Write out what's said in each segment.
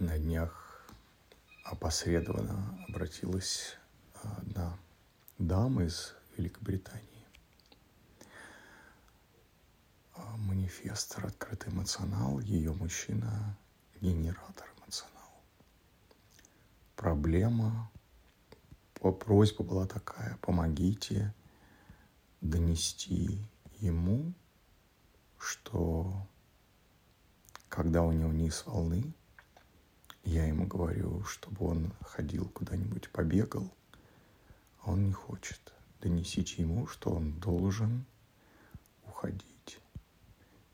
на днях опосредованно обратилась одна дама из Великобритании. Манифестор «Открытый эмоционал», ее мужчина – генератор эмоционал. Проблема, просьба была такая – помогите донести ему, что когда у него низ волны, я ему говорю, чтобы он ходил куда-нибудь, побегал, а он не хочет. Донесите ему, что он должен уходить.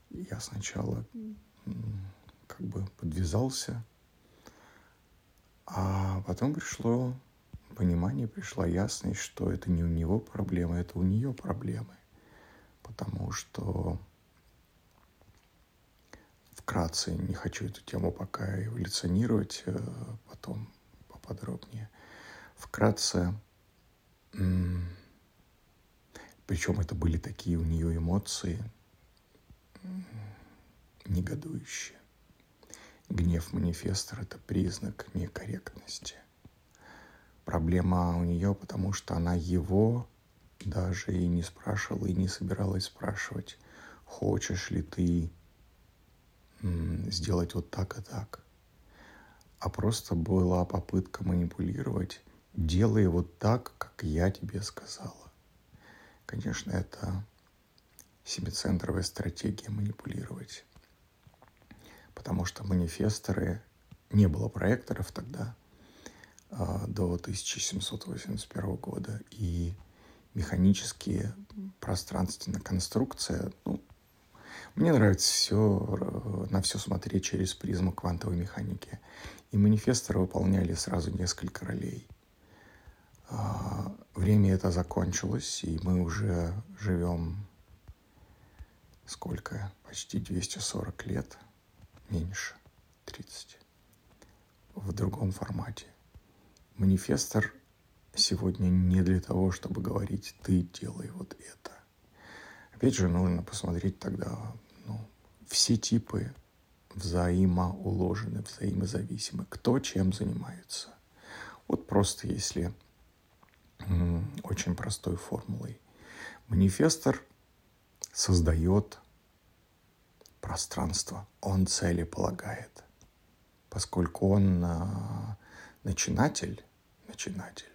Я сначала как бы подвязался, а потом пришло понимание, пришла ясность, что это не у него проблемы, это у нее проблемы. Потому что вкратце, не хочу эту тему пока эволюционировать, э, потом поподробнее. Вкратце, причем это были такие у нее эмоции негодующие. Гнев манифестора – это признак некорректности. Проблема у нее, потому что она его даже и не спрашивала, и не собиралась спрашивать, хочешь ли ты сделать вот так и так. А просто была попытка манипулировать, делай вот так, как я тебе сказала. Конечно, это семицентровая стратегия манипулировать. Потому что манифесторы, не было проекторов тогда, а, до 1781 года, и механические пространственная конструкция, ну, мне нравится все, э, на все смотреть через призму квантовой механики. И манифесторы выполняли сразу несколько ролей. А, время это закончилось, и мы уже живем сколько? Почти 240 лет, меньше, 30, в другом формате. Манифестор сегодня не для того, чтобы говорить «ты делай вот это». Опять же, нужно посмотреть тогда, все типы взаимоуложены, взаимозависимы. Кто чем занимается. Вот просто если очень простой формулой. Манифестор создает пространство, он цели полагает. Поскольку он а, начинатель, начинатель,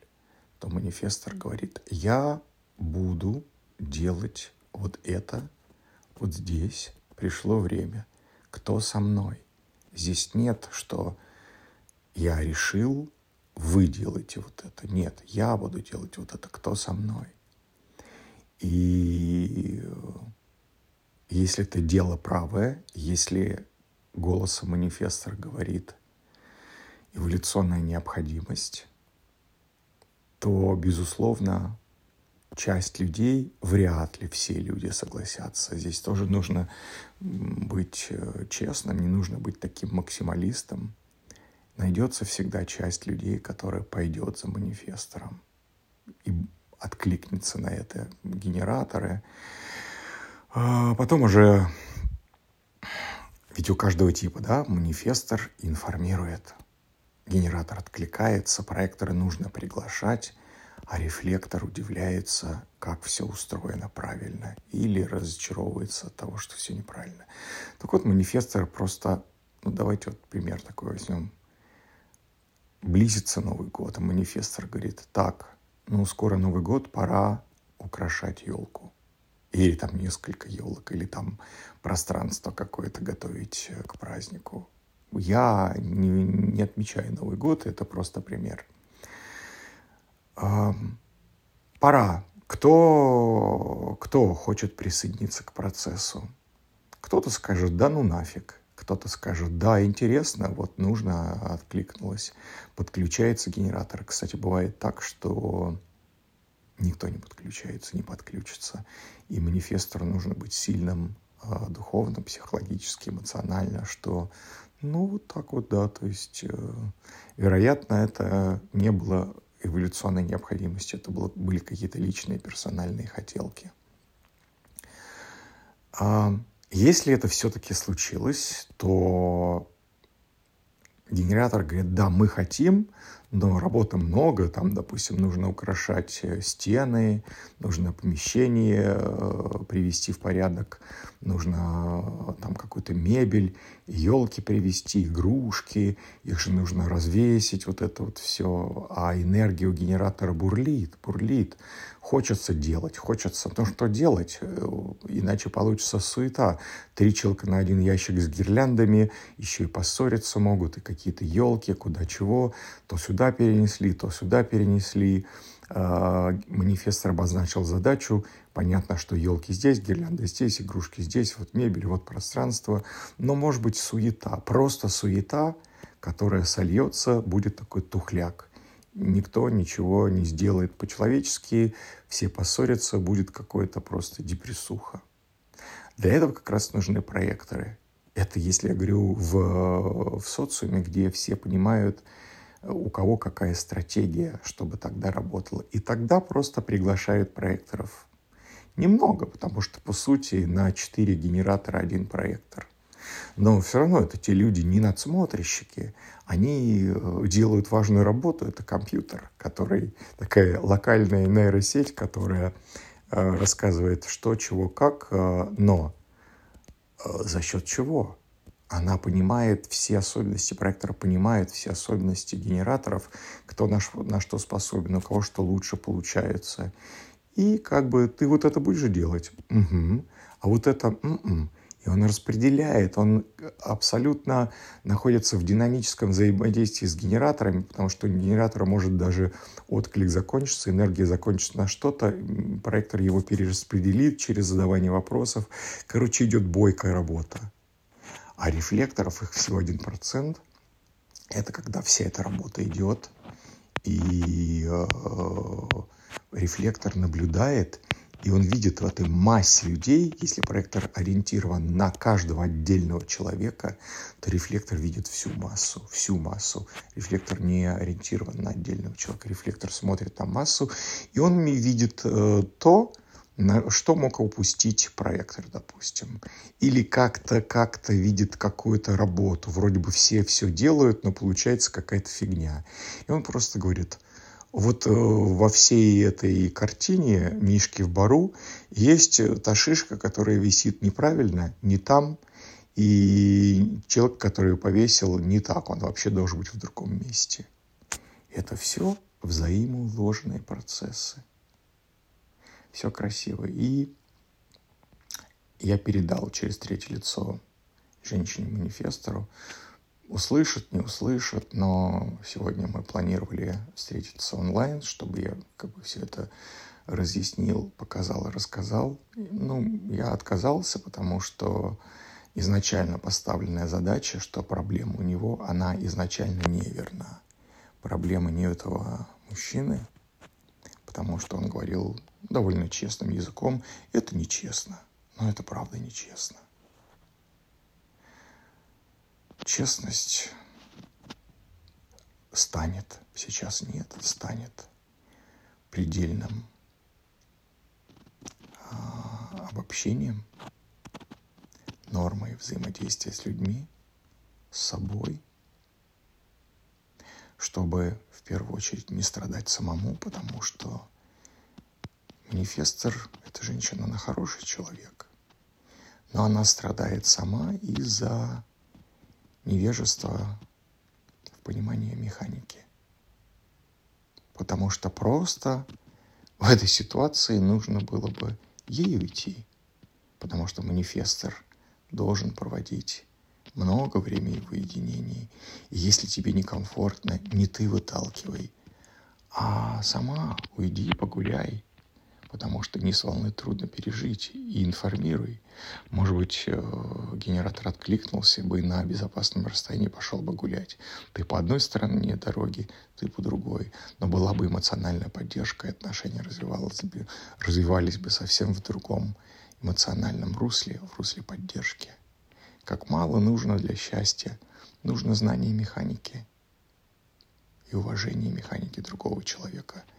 то манифестор говорит, я буду делать вот это, вот здесь пришло время. Кто со мной? Здесь нет, что я решил, вы делаете вот это. Нет, я буду делать вот это. Кто со мной? И если это дело правое, если голосом манифестор говорит эволюционная необходимость, то, безусловно, часть людей, вряд ли все люди согласятся. Здесь тоже нужно быть э, честным, не нужно быть таким максималистом. Найдется всегда часть людей, которая пойдет за манифестором и откликнется на это генераторы. А потом уже, ведь у каждого типа, да, манифестор информирует – Генератор откликается, проекторы нужно приглашать, а рефлектор удивляется, как все устроено правильно, или разочаровывается от того, что все неправильно. Так вот, манифестор просто, ну давайте вот пример такой возьмем. Близится Новый год, а манифестор говорит, так, ну скоро Новый год, пора украшать елку. Или там несколько елок, или там пространство какое-то готовить к празднику. Я не, не отмечаю Новый год, это просто пример. Пора. Кто, кто хочет присоединиться к процессу? Кто-то скажет, да ну нафиг. Кто-то скажет, да, интересно, вот нужно, откликнулось. Подключается генератор. Кстати, бывает так, что никто не подключается, не подключится. И манифестору нужно быть сильным э, духовно, психологически, эмоционально, что ну, вот так вот, да. То есть, э, вероятно, это не было эволюционной необходимостью, это было, были какие-то личные персональные хотелки. А если это все-таки случилось, то генератор говорит, да, мы хотим, но работы много, там, допустим, нужно украшать э, стены, нужно помещение э, привести в порядок, нужно э, там какую-то мебель, елки привезти, игрушки, их же нужно развесить, вот это вот все, а энергия у генератора бурлит, бурлит, хочется делать, хочется, ну что делать, иначе получится суета, три человека на один ящик с гирляндами, еще и поссориться могут, и какие-то елки, куда чего, то сюда сюда перенесли, то сюда перенесли. А, манифестор обозначил задачу. Понятно, что елки здесь, гирлянды здесь, игрушки здесь, вот мебель, вот пространство. Но может быть суета, просто суета, которая сольется, будет такой тухляк. Никто ничего не сделает по-человечески, все поссорятся, будет какое-то просто депрессуха. Для этого как раз нужны проекторы. Это если я говорю в, в социуме, где все понимают, у кого какая стратегия, чтобы тогда работало. И тогда просто приглашают проекторов. Немного, потому что, по сути, на 4 генератора один проектор. Но все равно это те люди не надсмотрщики, они э, делают важную работу, это компьютер, который такая локальная нейросеть, которая э, рассказывает что, чего, как, э, но за счет чего? Она понимает все особенности проектора, понимает все особенности генераторов, кто на, на что способен, у кого что лучше получается. И как бы ты вот это будешь делать, угу. а вот это, м-м. и он распределяет, он абсолютно находится в динамическом взаимодействии с генераторами, потому что у генератора может даже отклик закончиться, энергия закончится на что-то, проектор его перераспределит через задавание вопросов. Короче, идет бойкая работа. А рефлекторов их всего 1%. Это когда вся эта работа идет, и э, рефлектор наблюдает, и он видит в этой массе людей, если проектор ориентирован на каждого отдельного человека, то рефлектор видит всю массу, всю массу. Рефлектор не ориентирован на отдельного человека, рефлектор смотрит на массу, и он видит э, то, что мог упустить проектор, допустим. Или как-то как видит какую-то работу. Вроде бы все все делают, но получается какая-то фигня. И он просто говорит, вот э, во всей этой картине «Мишки в бару» есть та шишка, которая висит неправильно, не там, и человек, который ее повесил, не так, он вообще должен быть в другом месте. Это все взаимоуложенные процессы все красиво. И я передал через третье лицо женщине-манифестору. Услышат, не услышат, но сегодня мы планировали встретиться онлайн, чтобы я как бы все это разъяснил, показал и рассказал. Ну, я отказался, потому что изначально поставленная задача, что проблема у него, она изначально неверна. Проблема не этого мужчины, потому что он говорил довольно честным языком. Это нечестно, но это правда нечестно. Честность станет, сейчас нет, станет предельным а, обобщением, нормой взаимодействия с людьми, с собой, чтобы в первую очередь не страдать самому, потому что Манифестор – эта женщина, она хороший человек, но она страдает сама из-за невежества в понимании механики. Потому что просто в этой ситуации нужно было бы ей уйти, потому что манифестор должен проводить много времени в уединении. И если тебе некомфортно, не ты выталкивай, а сама уйди, погуляй – потому что низ волны трудно пережить, и информируй. Может быть, э, генератор откликнулся бы и на безопасном расстоянии пошел бы гулять. Ты по одной стороне дороги, ты по другой. Но была бы эмоциональная поддержка, и отношения развивались бы, развивались бы совсем в другом эмоциональном русле, в русле поддержки. Как мало нужно для счастья, нужно знание механики и уважение механики другого человека –